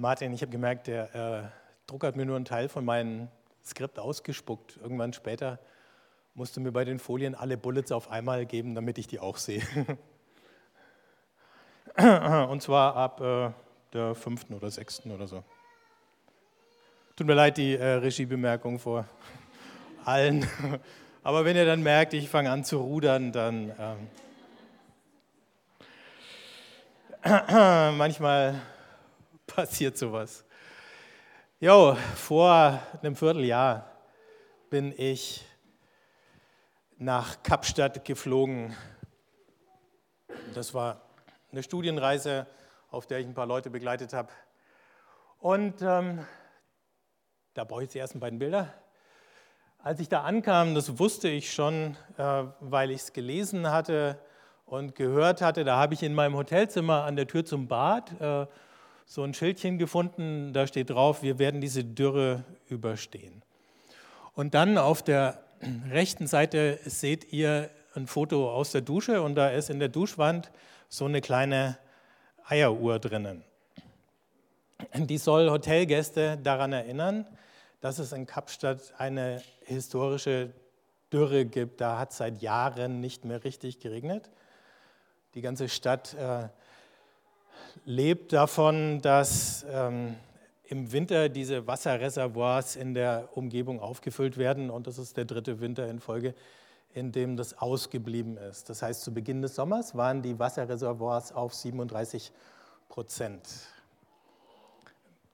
Martin, ich habe gemerkt, der äh, Drucker hat mir nur einen Teil von meinem Skript ausgespuckt. Irgendwann später musste mir bei den Folien alle Bullets auf einmal geben, damit ich die auch sehe. Und zwar ab äh, der fünften oder sechsten oder so. Tut mir leid, die äh, Regiebemerkung vor allen. Aber wenn ihr dann merkt, ich fange an zu rudern, dann ähm, manchmal passiert sowas. Jo, vor einem Vierteljahr bin ich nach Kapstadt geflogen. Das war eine Studienreise, auf der ich ein paar Leute begleitet habe. Und ähm, da brauche ich die ersten beiden Bilder. Als ich da ankam, das wusste ich schon, äh, weil ich es gelesen hatte und gehört hatte, da habe ich in meinem Hotelzimmer an der Tür zum Bad äh, so ein Schildchen gefunden, da steht drauf, wir werden diese Dürre überstehen. Und dann auf der rechten Seite seht ihr ein Foto aus der Dusche und da ist in der Duschwand so eine kleine Eieruhr drinnen. Die soll Hotelgäste daran erinnern, dass es in Kapstadt eine historische Dürre gibt. Da hat seit Jahren nicht mehr richtig geregnet. Die ganze Stadt äh, lebt davon, dass ähm, im Winter diese Wasserreservoirs in der Umgebung aufgefüllt werden und das ist der dritte Winter in Folge, in dem das ausgeblieben ist. Das heißt, zu Beginn des Sommers waren die Wasserreservoirs auf 37 Prozent.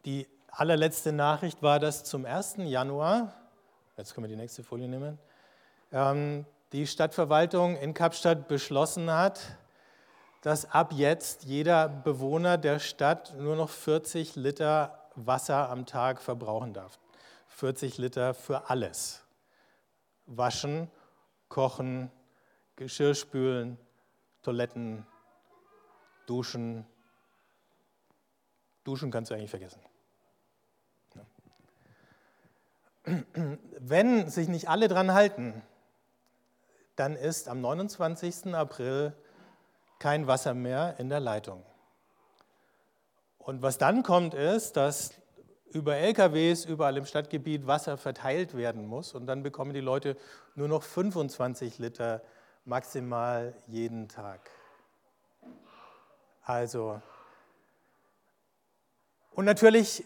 Die allerletzte Nachricht war, dass zum 1. Januar, jetzt können wir die nächste Folie nehmen, ähm, die Stadtverwaltung in Kapstadt beschlossen hat, dass ab jetzt jeder Bewohner der Stadt nur noch 40 Liter Wasser am Tag verbrauchen darf. 40 Liter für alles. Waschen, kochen, Geschirr spülen, Toiletten, duschen. Duschen kannst du eigentlich vergessen. Wenn sich nicht alle dran halten, dann ist am 29. April kein Wasser mehr in der Leitung. Und was dann kommt, ist, dass über LKWs überall im Stadtgebiet Wasser verteilt werden muss und dann bekommen die Leute nur noch 25 Liter maximal jeden Tag. Also, und natürlich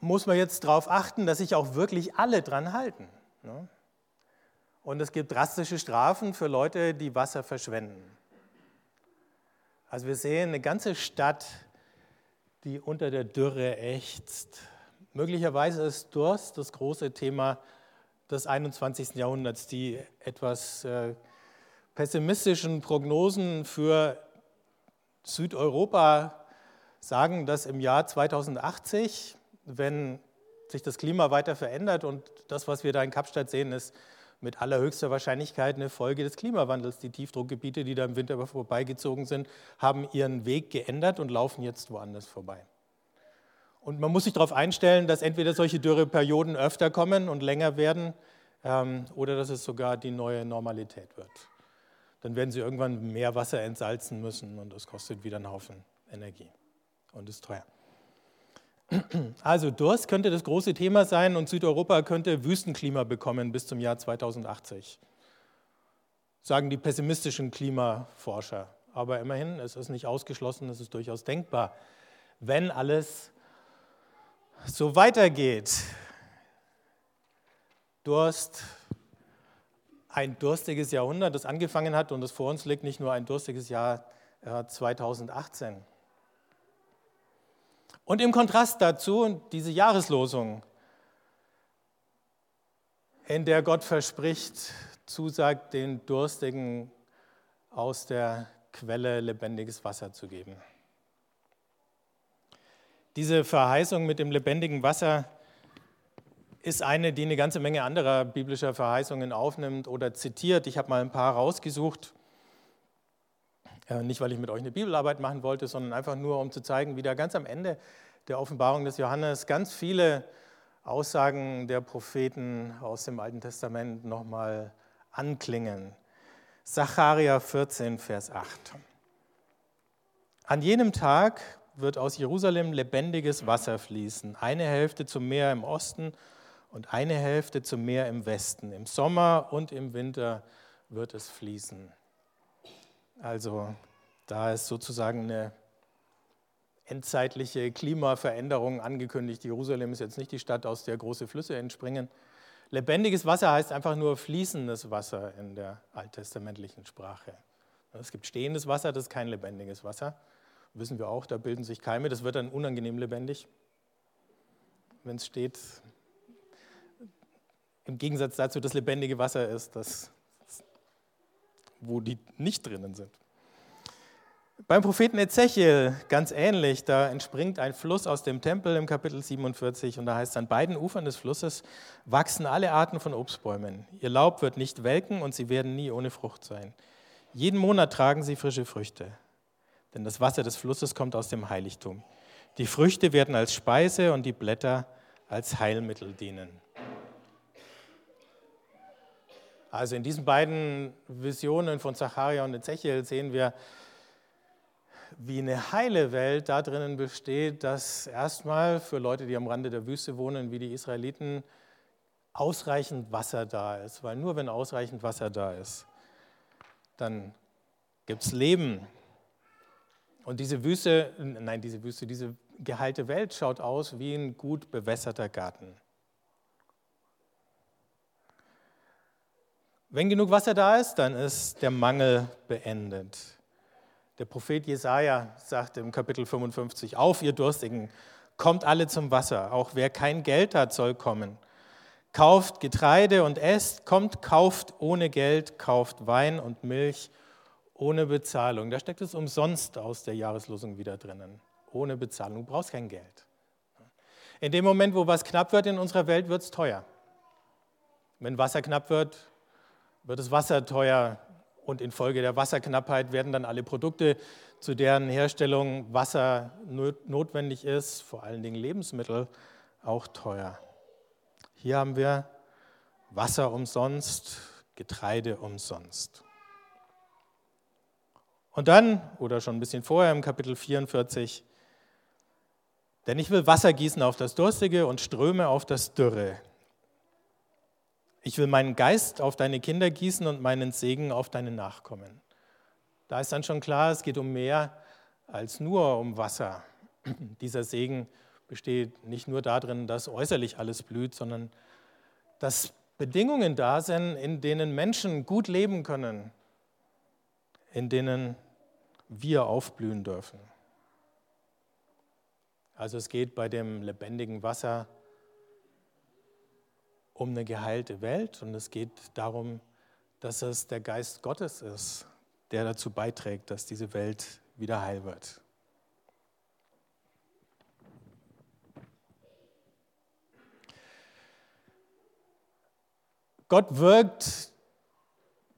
muss man jetzt darauf achten, dass sich auch wirklich alle dran halten. Ne? Und es gibt drastische Strafen für Leute, die Wasser verschwenden. Also wir sehen eine ganze Stadt, die unter der Dürre ächzt. Möglicherweise ist Durst das große Thema des 21. Jahrhunderts. Die etwas äh, pessimistischen Prognosen für Südeuropa sagen, dass im Jahr 2080, wenn sich das Klima weiter verändert und das, was wir da in Kapstadt sehen, ist mit allerhöchster Wahrscheinlichkeit eine Folge des Klimawandels. Die Tiefdruckgebiete, die da im Winter vorbeigezogen sind, haben ihren Weg geändert und laufen jetzt woanders vorbei. Und man muss sich darauf einstellen, dass entweder solche Dürreperioden öfter kommen und länger werden ähm, oder dass es sogar die neue Normalität wird. Dann werden sie irgendwann mehr Wasser entsalzen müssen und das kostet wieder einen Haufen Energie und ist teuer. Also Durst könnte das große Thema sein und Südeuropa könnte Wüstenklima bekommen bis zum Jahr 2080, sagen die pessimistischen Klimaforscher. Aber immerhin, es ist nicht ausgeschlossen, es ist durchaus denkbar, wenn alles so weitergeht. Durst, ein durstiges Jahrhundert, das angefangen hat und das vor uns liegt, nicht nur ein durstiges Jahr 2018. Und im Kontrast dazu diese Jahreslosung, in der Gott verspricht, zusagt, den Durstigen aus der Quelle lebendiges Wasser zu geben. Diese Verheißung mit dem lebendigen Wasser ist eine, die eine ganze Menge anderer biblischer Verheißungen aufnimmt oder zitiert. Ich habe mal ein paar rausgesucht. Äh, nicht, weil ich mit euch eine Bibelarbeit machen wollte, sondern einfach nur, um zu zeigen, wie da ganz am Ende der Offenbarung des Johannes ganz viele Aussagen der Propheten aus dem Alten Testament nochmal anklingen. Sacharja 14, Vers 8. An jenem Tag wird aus Jerusalem lebendiges Wasser fließen. Eine Hälfte zum Meer im Osten und eine Hälfte zum Meer im Westen. Im Sommer und im Winter wird es fließen. Also da ist sozusagen eine endzeitliche Klimaveränderung angekündigt. Jerusalem ist jetzt nicht die Stadt, aus der große Flüsse entspringen. Lebendiges Wasser heißt einfach nur fließendes Wasser in der alttestamentlichen Sprache. Es gibt stehendes Wasser, das ist kein lebendiges Wasser. Wissen wir auch, da bilden sich Keime, das wird dann unangenehm lebendig, wenn es steht. Im Gegensatz dazu, das lebendige Wasser ist, das, wo die nicht drinnen sind. Beim Propheten Ezechiel ganz ähnlich, da entspringt ein Fluss aus dem Tempel im Kapitel 47 und da heißt es, an beiden Ufern des Flusses wachsen alle Arten von Obstbäumen. Ihr Laub wird nicht welken und sie werden nie ohne Frucht sein. Jeden Monat tragen sie frische Früchte, denn das Wasser des Flusses kommt aus dem Heiligtum. Die Früchte werden als Speise und die Blätter als Heilmittel dienen. Also in diesen beiden Visionen von Zacharia und Ezechiel sehen wir, wie eine heile Welt da drinnen besteht, dass erstmal für Leute, die am Rande der Wüste wohnen, wie die Israeliten, ausreichend Wasser da ist. Weil nur wenn ausreichend Wasser da ist, dann gibt es Leben. Und diese Wüste, nein, diese Wüste, diese geheilte Welt schaut aus wie ein gut bewässerter Garten. Wenn genug Wasser da ist, dann ist der Mangel beendet. Der Prophet Jesaja sagt im Kapitel 55: Auf, ihr Durstigen, kommt alle zum Wasser. Auch wer kein Geld hat, soll kommen. Kauft Getreide und esst, kommt, kauft ohne Geld, kauft Wein und Milch ohne Bezahlung. Da steckt es umsonst aus der Jahreslosung wieder drinnen. Ohne Bezahlung. Du brauchst kein Geld. In dem Moment, wo was knapp wird in unserer Welt, wird es teuer. Wenn Wasser knapp wird, wird das Wasser teuer und infolge der Wasserknappheit werden dann alle Produkte, zu deren Herstellung Wasser notwendig ist, vor allen Dingen Lebensmittel, auch teuer. Hier haben wir Wasser umsonst, Getreide umsonst. Und dann, oder schon ein bisschen vorher im Kapitel 44, denn ich will Wasser gießen auf das Durstige und Ströme auf das Dürre. Ich will meinen Geist auf deine Kinder gießen und meinen Segen auf deine Nachkommen. Da ist dann schon klar, es geht um mehr als nur um Wasser. Dieser Segen besteht nicht nur darin, dass äußerlich alles blüht, sondern dass Bedingungen da sind, in denen Menschen gut leben können, in denen wir aufblühen dürfen. Also es geht bei dem lebendigen Wasser um eine geheilte Welt und es geht darum, dass es der Geist Gottes ist, der dazu beiträgt, dass diese Welt wieder heil wird. Gott wirkt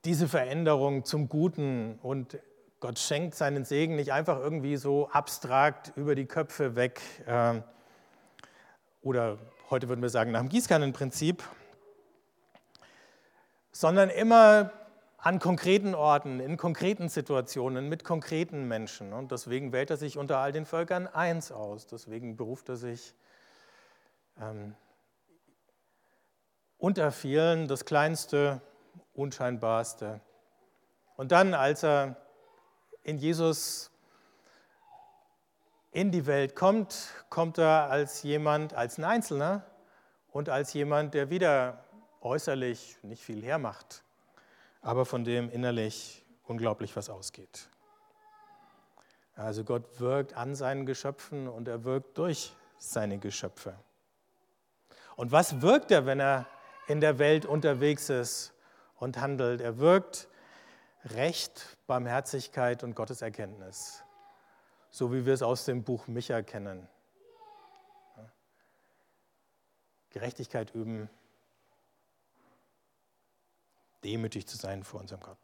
diese Veränderung zum Guten und Gott schenkt seinen Segen nicht einfach irgendwie so abstrakt über die Köpfe weg äh, oder heute würden wir sagen nach dem Gießkannenprinzip, sondern immer an konkreten Orten, in konkreten Situationen, mit konkreten Menschen. Und deswegen wählt er sich unter all den Völkern eins aus. Deswegen beruft er sich ähm, unter vielen das kleinste, unscheinbarste. Und dann, als er in Jesus in die Welt kommt, kommt er als jemand, als ein Einzelner und als jemand, der wieder äußerlich nicht viel hermacht, aber von dem innerlich unglaublich was ausgeht. Also Gott wirkt an seinen Geschöpfen und er wirkt durch seine Geschöpfe. Und was wirkt er, wenn er in der Welt unterwegs ist und handelt. Er wirkt Recht, Barmherzigkeit und Gotteserkenntnis, so wie wir es aus dem Buch Micha kennen. Gerechtigkeit üben, demütig zu sein vor unserem Gott.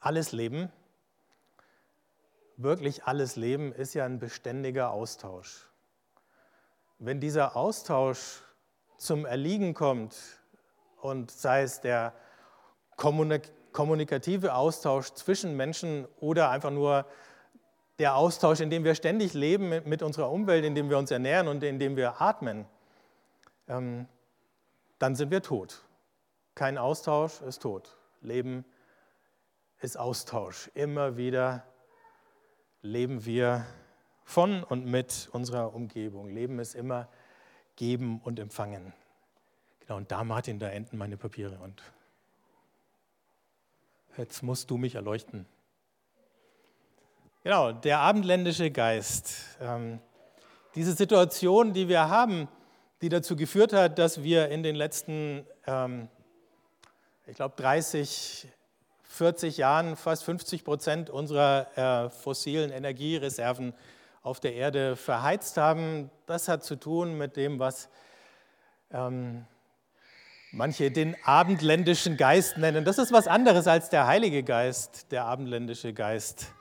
Alles Leben, wirklich alles Leben ist ja ein beständiger Austausch. Wenn dieser Austausch zum Erliegen kommt und sei es der kommunikative Austausch zwischen Menschen oder einfach nur der Austausch, in dem wir ständig leben mit unserer Umwelt, in dem wir uns ernähren und in dem wir atmen, ähm, dann sind wir tot. Kein Austausch ist tot. Leben ist Austausch. Immer wieder leben wir von und mit unserer Umgebung. Leben ist immer geben und empfangen. Genau, und da, Martin, da enden meine Papiere. Und jetzt musst du mich erleuchten. Genau, der abendländische Geist. Ähm, diese Situation, die wir haben, die dazu geführt hat, dass wir in den letzten, ähm, ich glaube, 30, 40 Jahren fast 50 Prozent unserer äh, fossilen Energiereserven auf der Erde verheizt haben. Das hat zu tun mit dem, was ähm, manche den abendländischen Geist nennen. Das ist was anderes als der Heilige Geist, der abendländische Geist.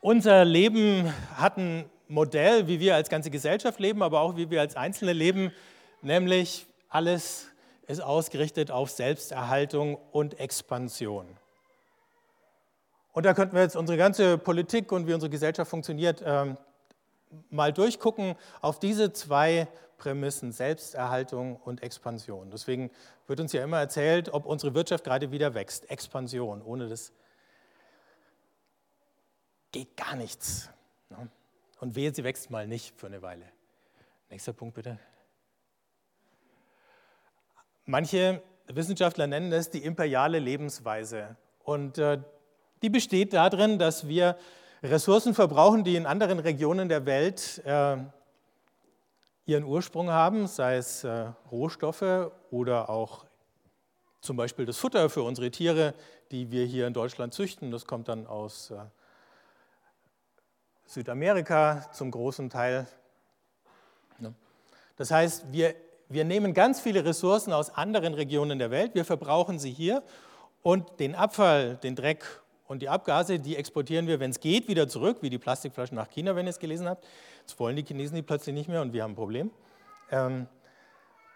Unser Leben hat ein Modell, wie wir als ganze Gesellschaft leben, aber auch wie wir als Einzelne leben, nämlich alles ist ausgerichtet auf Selbsterhaltung und Expansion. Und da könnten wir jetzt unsere ganze Politik und wie unsere Gesellschaft funktioniert ähm, mal durchgucken auf diese zwei Prämissen, Selbsterhaltung und Expansion. Deswegen wird uns ja immer erzählt, ob unsere Wirtschaft gerade wieder wächst. Expansion, ohne das geht gar nichts. Ne? Und wehe, sie wächst mal nicht für eine Weile. Nächster Punkt bitte. Manche Wissenschaftler nennen es die imperiale Lebensweise. Und äh, die besteht darin, dass wir Ressourcen verbrauchen, die in anderen Regionen der Welt äh, ihren Ursprung haben, sei es äh, Rohstoffe oder auch zum Beispiel das Futter für unsere Tiere, die wir hier in Deutschland züchten. Das kommt dann aus äh, Südamerika zum großen Teil. Ne? Das heißt, wir, wir nehmen ganz viele Ressourcen aus anderen Regionen der Welt, wir verbrauchen sie hier und den Abfall, den Dreck und die Abgase, die exportieren wir, wenn es geht, wieder zurück, wie die Plastikflaschen nach China, wenn ihr es gelesen habt. Jetzt wollen die Chinesen die plötzlich nicht mehr und wir haben ein Problem. Ähm,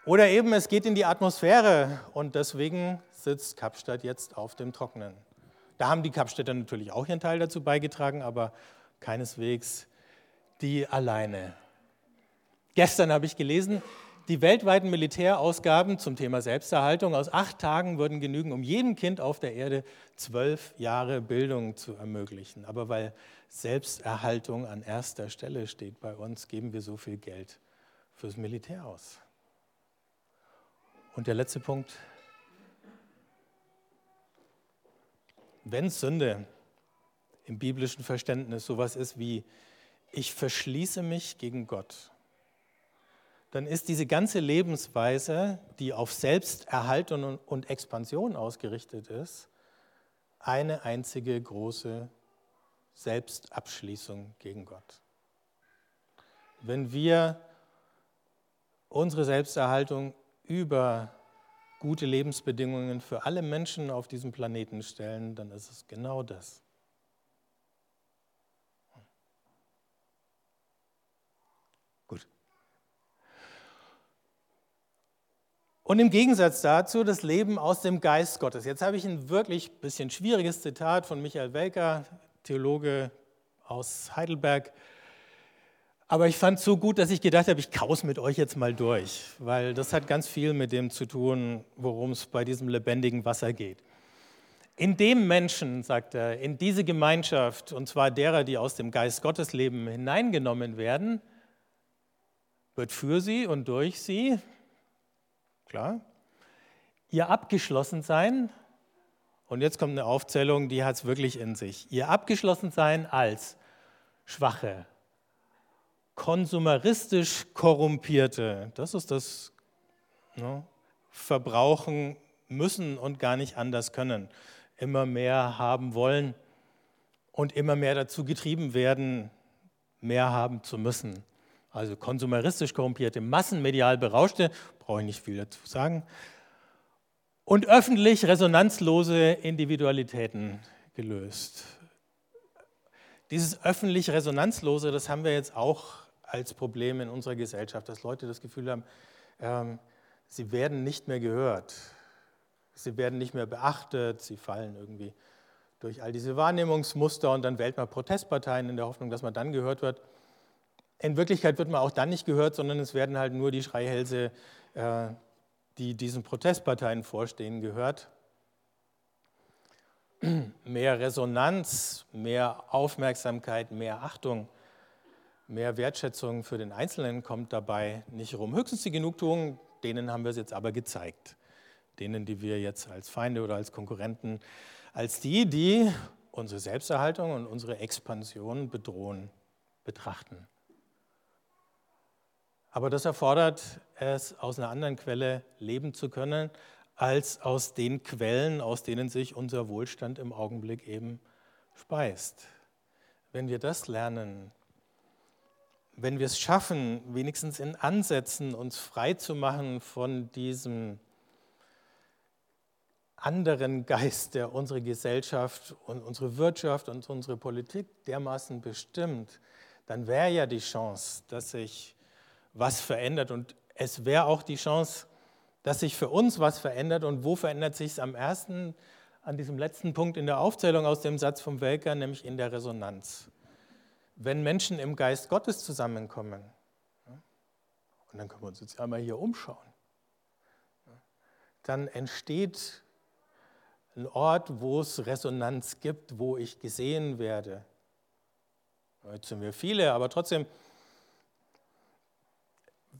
oder eben, es geht in die Atmosphäre und deswegen sitzt Kapstadt jetzt auf dem Trockenen. Da haben die Kapstädter natürlich auch ihren Teil dazu beigetragen, aber keineswegs die alleine. Gestern habe ich gelesen, die weltweiten Militärausgaben zum Thema Selbsterhaltung aus acht Tagen würden genügen, um jedem Kind auf der Erde zwölf Jahre Bildung zu ermöglichen. Aber weil Selbsterhaltung an erster Stelle steht bei uns, geben wir so viel Geld fürs Militär aus. Und der letzte Punkt. Wenn Sünde im biblischen Verständnis sowas ist wie, ich verschließe mich gegen Gott, dann ist diese ganze Lebensweise, die auf Selbsterhaltung und Expansion ausgerichtet ist, eine einzige große Selbstabschließung gegen Gott. Wenn wir unsere Selbsterhaltung über gute Lebensbedingungen für alle Menschen auf diesem Planeten stellen, dann ist es genau das. Und im Gegensatz dazu das Leben aus dem Geist Gottes. Jetzt habe ich ein wirklich bisschen schwieriges Zitat von Michael Welker, Theologe aus Heidelberg. Aber ich fand es so gut, dass ich gedacht habe, ich kaus mit euch jetzt mal durch, weil das hat ganz viel mit dem zu tun, worum es bei diesem lebendigen Wasser geht. In dem Menschen, sagt er, in diese Gemeinschaft, und zwar derer, die aus dem Geist Gottes leben, hineingenommen werden, wird für sie und durch sie Klar? Ihr Abgeschlossensein, und jetzt kommt eine Aufzählung, die hat es wirklich in sich. Ihr Abgeschlossensein als Schwache, konsumeristisch Korrumpierte, das ist das ne, Verbrauchen müssen und gar nicht anders können. Immer mehr haben wollen und immer mehr dazu getrieben werden, mehr haben zu müssen also konsumeristisch korrumpierte, massenmedial berauschte, brauche ich nicht viel dazu sagen, und öffentlich resonanzlose Individualitäten gelöst. Dieses öffentlich resonanzlose, das haben wir jetzt auch als Problem in unserer Gesellschaft, dass Leute das Gefühl haben, ähm, sie werden nicht mehr gehört, sie werden nicht mehr beachtet, sie fallen irgendwie durch all diese Wahrnehmungsmuster und dann wählt man Protestparteien in der Hoffnung, dass man dann gehört wird. In Wirklichkeit wird man auch dann nicht gehört, sondern es werden halt nur die Schreihälse, äh, die diesen Protestparteien vorstehen, gehört. Mehr Resonanz, mehr Aufmerksamkeit, mehr Achtung, mehr Wertschätzung für den Einzelnen kommt dabei nicht rum. Höchstens die Genugtuung, denen haben wir es jetzt aber gezeigt. Denen, die wir jetzt als Feinde oder als Konkurrenten, als die, die unsere Selbsterhaltung und unsere Expansion bedrohen, betrachten. Aber das erfordert es, aus einer anderen Quelle leben zu können, als aus den Quellen, aus denen sich unser Wohlstand im Augenblick eben speist. Wenn wir das lernen, wenn wir es schaffen, wenigstens in Ansätzen uns frei zu machen von diesem anderen Geist, der unsere Gesellschaft und unsere Wirtschaft und unsere Politik dermaßen bestimmt, dann wäre ja die Chance, dass sich was verändert. Und es wäre auch die Chance, dass sich für uns was verändert. Und wo verändert sich es am ersten, an diesem letzten Punkt in der Aufzählung aus dem Satz vom Welker, nämlich in der Resonanz. Wenn Menschen im Geist Gottes zusammenkommen, und dann können wir uns jetzt einmal hier umschauen, dann entsteht ein Ort, wo es Resonanz gibt, wo ich gesehen werde. Jetzt sind wir viele, aber trotzdem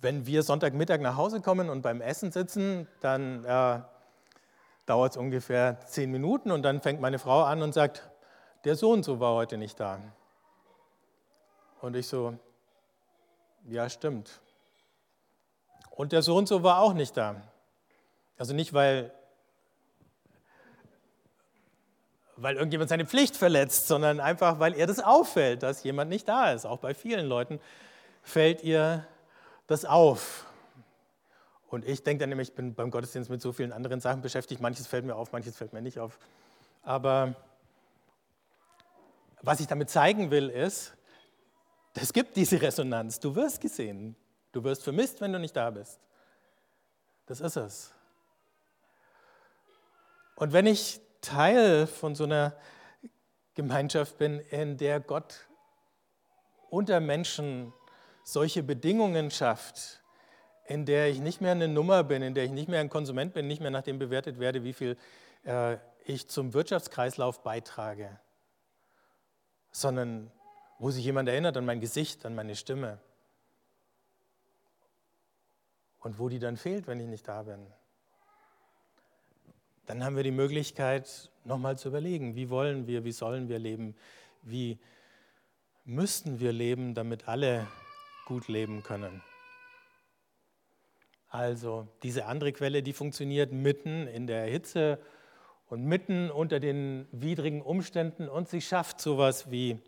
wenn wir Sonntagmittag nach Hause kommen und beim Essen sitzen, dann äh, dauert es ungefähr zehn Minuten und dann fängt meine Frau an und sagt, der Sohn so war heute nicht da. Und ich so, ja stimmt. Und der Sohn so war auch nicht da. Also nicht, weil, weil irgendjemand seine Pflicht verletzt, sondern einfach, weil ihr das auffällt, dass jemand nicht da ist. Auch bei vielen Leuten fällt ihr das auf. Und ich denke dann nämlich, ich bin beim Gottesdienst mit so vielen anderen Sachen beschäftigt, manches fällt mir auf, manches fällt mir nicht auf. Aber was ich damit zeigen will, ist, es gibt diese Resonanz. Du wirst gesehen. Du wirst vermisst, wenn du nicht da bist. Das ist es. Und wenn ich Teil von so einer Gemeinschaft bin, in der Gott unter Menschen solche Bedingungen schafft, in der ich nicht mehr eine Nummer bin, in der ich nicht mehr ein Konsument bin, nicht mehr nach dem bewertet werde, wie viel äh, ich zum Wirtschaftskreislauf beitrage, sondern wo sich jemand erinnert an mein Gesicht, an meine Stimme und wo die dann fehlt, wenn ich nicht da bin. Dann haben wir die Möglichkeit, nochmal zu überlegen, wie wollen wir, wie sollen wir leben, wie müssten wir leben, damit alle gut leben können. Also diese andere Quelle, die funktioniert mitten in der Hitze und mitten unter den widrigen Umständen und sie schafft sowas wie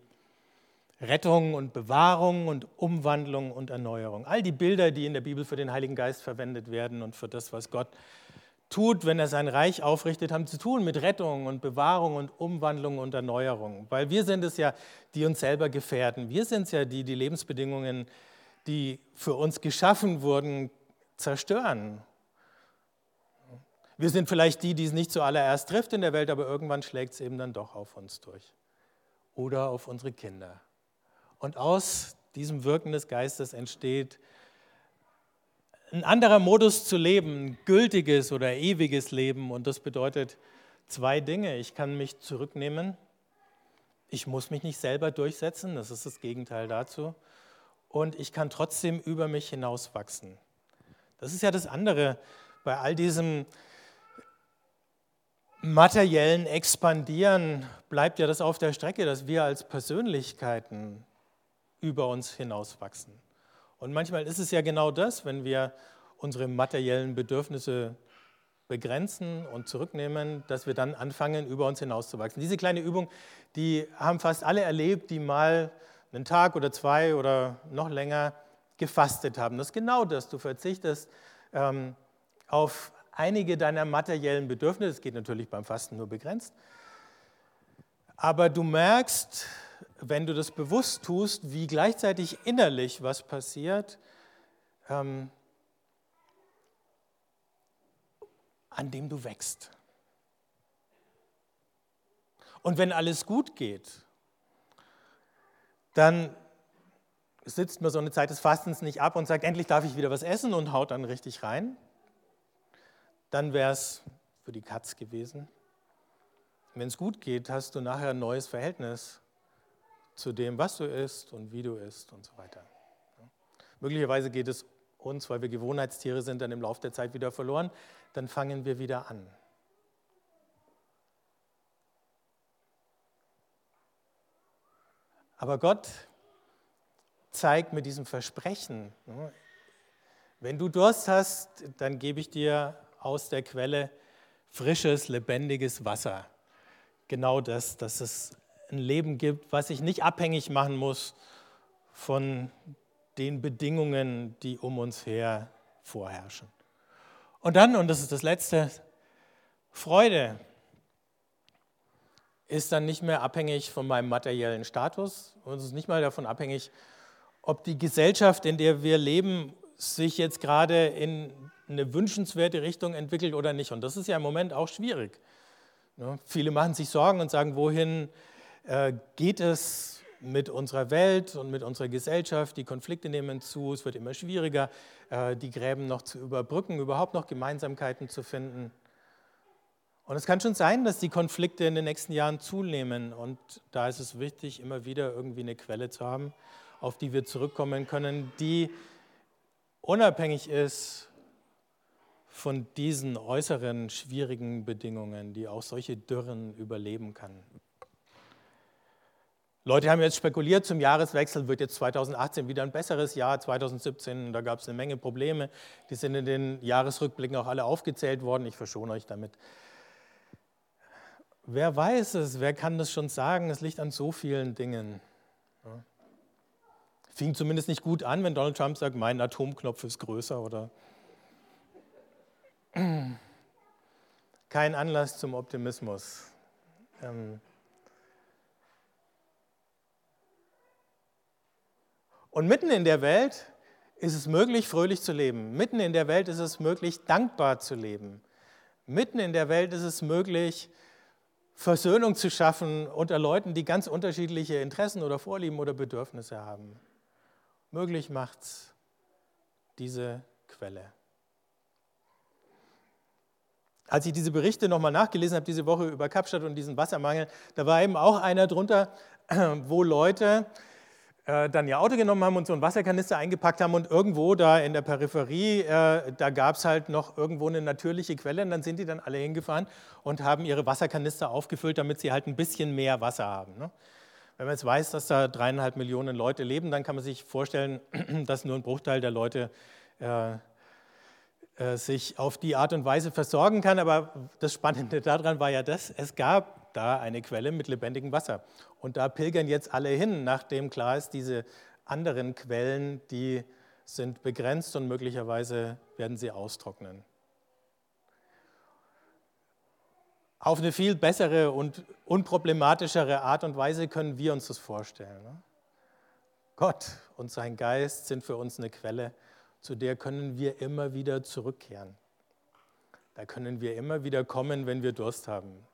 Rettung und Bewahrung und Umwandlung und Erneuerung. All die Bilder, die in der Bibel für den Heiligen Geist verwendet werden und für das, was Gott tut, wenn er sein Reich aufrichtet, haben zu tun mit Rettung und Bewahrung und Umwandlung und Erneuerung. Weil wir sind es ja, die uns selber gefährden. Wir sind es ja, die die Lebensbedingungen die für uns geschaffen wurden, zerstören. Wir sind vielleicht die, die es nicht zuallererst trifft in der Welt, aber irgendwann schlägt es eben dann doch auf uns durch. Oder auf unsere Kinder. Und aus diesem Wirken des Geistes entsteht ein anderer Modus zu leben, ein gültiges oder ewiges Leben. Und das bedeutet zwei Dinge. Ich kann mich zurücknehmen. Ich muss mich nicht selber durchsetzen. Das ist das Gegenteil dazu und ich kann trotzdem über mich hinaus wachsen. Das ist ja das andere bei all diesem materiellen Expandieren bleibt ja das auf der Strecke, dass wir als Persönlichkeiten über uns hinaus wachsen. Und manchmal ist es ja genau das, wenn wir unsere materiellen Bedürfnisse begrenzen und zurücknehmen, dass wir dann anfangen, über uns hinaus zu wachsen. Diese kleine Übung, die haben fast alle erlebt, die mal einen Tag oder zwei oder noch länger gefastet haben. Das ist genau das. Du verzichtest ähm, auf einige deiner materiellen Bedürfnisse. Das geht natürlich beim Fasten nur begrenzt. Aber du merkst, wenn du das bewusst tust, wie gleichzeitig innerlich was passiert, ähm, an dem du wächst. Und wenn alles gut geht, dann sitzt man so eine Zeit des Fastens nicht ab und sagt, endlich darf ich wieder was essen und haut dann richtig rein. Dann wäre es für die Katz gewesen. Wenn es gut geht, hast du nachher ein neues Verhältnis zu dem, was du isst und wie du isst und so weiter. Möglicherweise geht es uns, weil wir Gewohnheitstiere sind, dann im Laufe der Zeit wieder verloren. Dann fangen wir wieder an. Aber Gott zeigt mit diesem Versprechen, ne, wenn du Durst hast, dann gebe ich dir aus der Quelle frisches, lebendiges Wasser. Genau das, dass es ein Leben gibt, was sich nicht abhängig machen muss von den Bedingungen, die um uns her vorherrschen. Und dann, und das ist das Letzte, Freude ist dann nicht mehr abhängig von meinem materiellen Status und ist nicht mal davon abhängig, ob die Gesellschaft, in der wir leben, sich jetzt gerade in eine wünschenswerte Richtung entwickelt oder nicht. Und das ist ja im Moment auch schwierig. Ja, viele machen sich Sorgen und sagen, wohin geht es mit unserer Welt und mit unserer Gesellschaft? Die Konflikte nehmen zu, es wird immer schwieriger, äh, die Gräben noch zu überbrücken, überhaupt noch Gemeinsamkeiten zu finden. Und es kann schon sein, dass die Konflikte in den nächsten Jahren zunehmen. Und da ist es wichtig, immer wieder irgendwie eine Quelle zu haben, auf die wir zurückkommen können, die unabhängig ist von diesen äußeren schwierigen Bedingungen, die auch solche Dürren überleben kann. Leute haben jetzt spekuliert, zum Jahreswechsel wird jetzt 2018 wieder ein besseres Jahr, 2017, da gab es eine Menge Probleme, die sind in den Jahresrückblicken auch alle aufgezählt worden, ich verschone euch damit. Wer weiß es, wer kann das schon sagen? Es liegt an so vielen Dingen. Fing zumindest nicht gut an, wenn Donald Trump sagt, mein Atomknopf ist größer oder kein Anlass zum Optimismus. Ähm Und mitten in der Welt ist es möglich, fröhlich zu leben. Mitten in der Welt ist es möglich, dankbar zu leben. Mitten in der Welt ist es möglich, Versöhnung zu schaffen unter Leuten, die ganz unterschiedliche Interessen oder Vorlieben oder Bedürfnisse haben. Möglich macht es diese Quelle. Als ich diese Berichte nochmal nachgelesen habe, diese Woche über Kapstadt und diesen Wassermangel, da war eben auch einer drunter, wo Leute äh, dann ihr Auto genommen haben und so einen Wasserkanister eingepackt haben und irgendwo da in der Peripherie, äh, da gab es halt noch irgendwo eine natürliche Quelle und dann sind die dann alle hingefahren und haben ihre Wasserkanister aufgefüllt, damit sie halt ein bisschen mehr Wasser haben. Ne? Wenn man jetzt weiß, dass da dreieinhalb Millionen Leute leben, dann kann man sich vorstellen, dass nur ein Bruchteil der Leute äh, äh, sich auf die Art und Weise versorgen kann. Aber das Spannende daran war ja das, es gab da eine Quelle mit lebendigem Wasser. Und da pilgern jetzt alle hin, nachdem klar ist, diese anderen Quellen, die sind begrenzt und möglicherweise werden sie austrocknen. Auf eine viel bessere und unproblematischere Art und Weise können wir uns das vorstellen. Ne? Gott und sein Geist sind für uns eine Quelle, zu der können wir immer wieder zurückkehren. Da können wir immer wieder kommen, wenn wir Durst haben.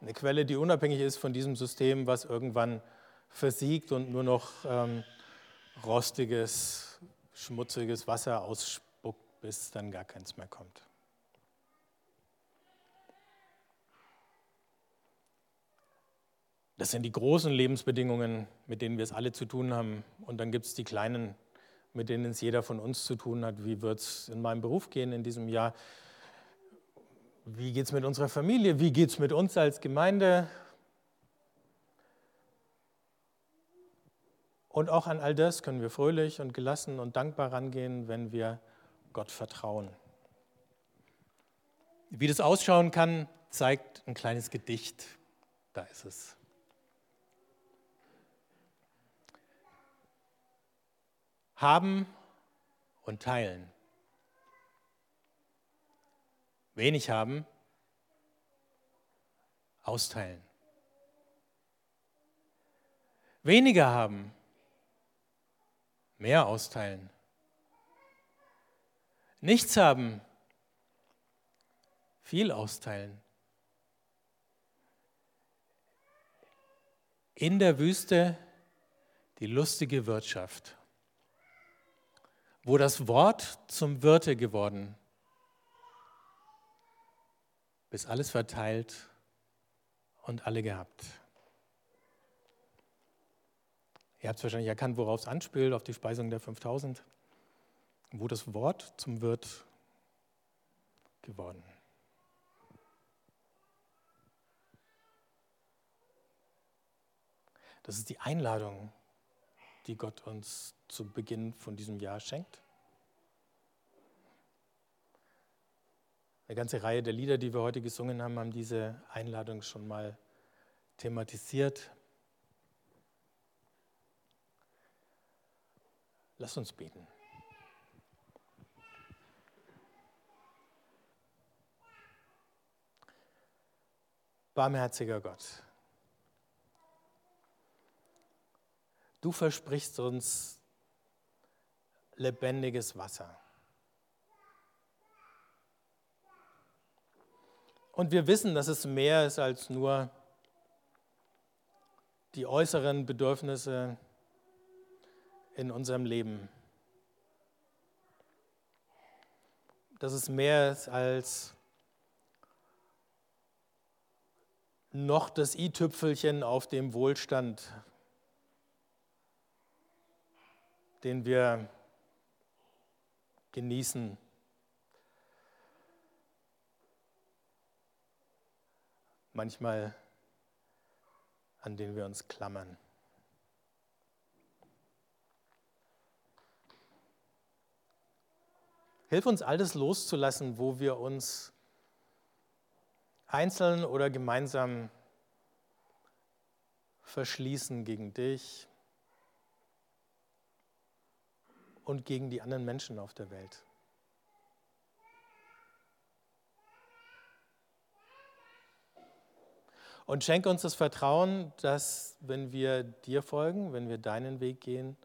Eine Quelle, die unabhängig ist von diesem System, was irgendwann versiegt und nur noch ähm, rostiges, schmutziges Wasser ausspuckt, bis dann gar keins mehr kommt. Das sind die großen Lebensbedingungen, mit denen wir es alle zu tun haben. Und dann gibt es die kleinen, mit denen es jeder von uns zu tun hat. Wie wird es in meinem Beruf gehen in diesem Jahr? Wie geht es mit unserer Familie? Wie geht es mit uns als Gemeinde? Und auch an all das können wir fröhlich und gelassen und dankbar rangehen, wenn wir Gott vertrauen. Wie das ausschauen kann, zeigt ein kleines Gedicht. Da ist es. Haben und teilen. Wenig haben, austeilen. Weniger haben, mehr austeilen. Nichts haben, viel austeilen. In der Wüste die lustige Wirtschaft, wo das Wort zum Wirte geworden, bis alles verteilt und alle gehabt. Ihr habt es wahrscheinlich erkannt, worauf es anspielt, auf die Speisung der 5000, wo das Wort zum Wirt geworden. Das ist die Einladung, die Gott uns zu Beginn von diesem Jahr schenkt. Eine ganze Reihe der Lieder, die wir heute gesungen haben, haben diese Einladung schon mal thematisiert. Lass uns beten. Barmherziger Gott, du versprichst uns lebendiges Wasser. Und wir wissen, dass es mehr ist als nur die äußeren Bedürfnisse in unserem Leben. Dass es mehr ist als noch das i-Tüpfelchen auf dem Wohlstand, den wir genießen. Manchmal an den wir uns klammern. Hilf uns alles loszulassen, wo wir uns einzeln oder gemeinsam verschließen gegen dich und gegen die anderen Menschen auf der Welt. Und schenke uns das Vertrauen, dass wenn wir dir folgen, wenn wir deinen Weg gehen,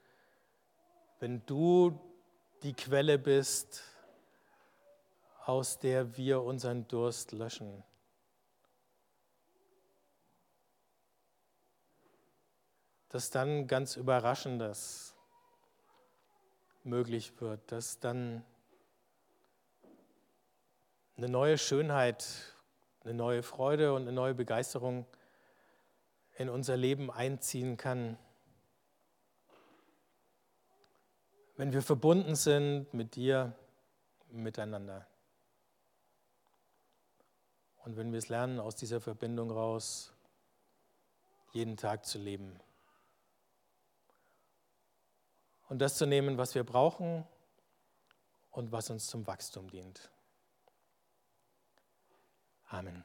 wenn du die Quelle bist, aus der wir unseren Durst löschen. Dass dann ganz Überraschendes möglich wird, dass dann eine neue Schönheit, eine neue Freude und eine neue Begeisterung in unser Leben einziehen kann. Wenn wir verbunden sind mit dir, miteinander. Und wenn wir es lernen, aus dieser Verbindung raus jeden Tag zu leben. Und das zu nehmen, was wir brauchen und was uns zum Wachstum dient. Amen.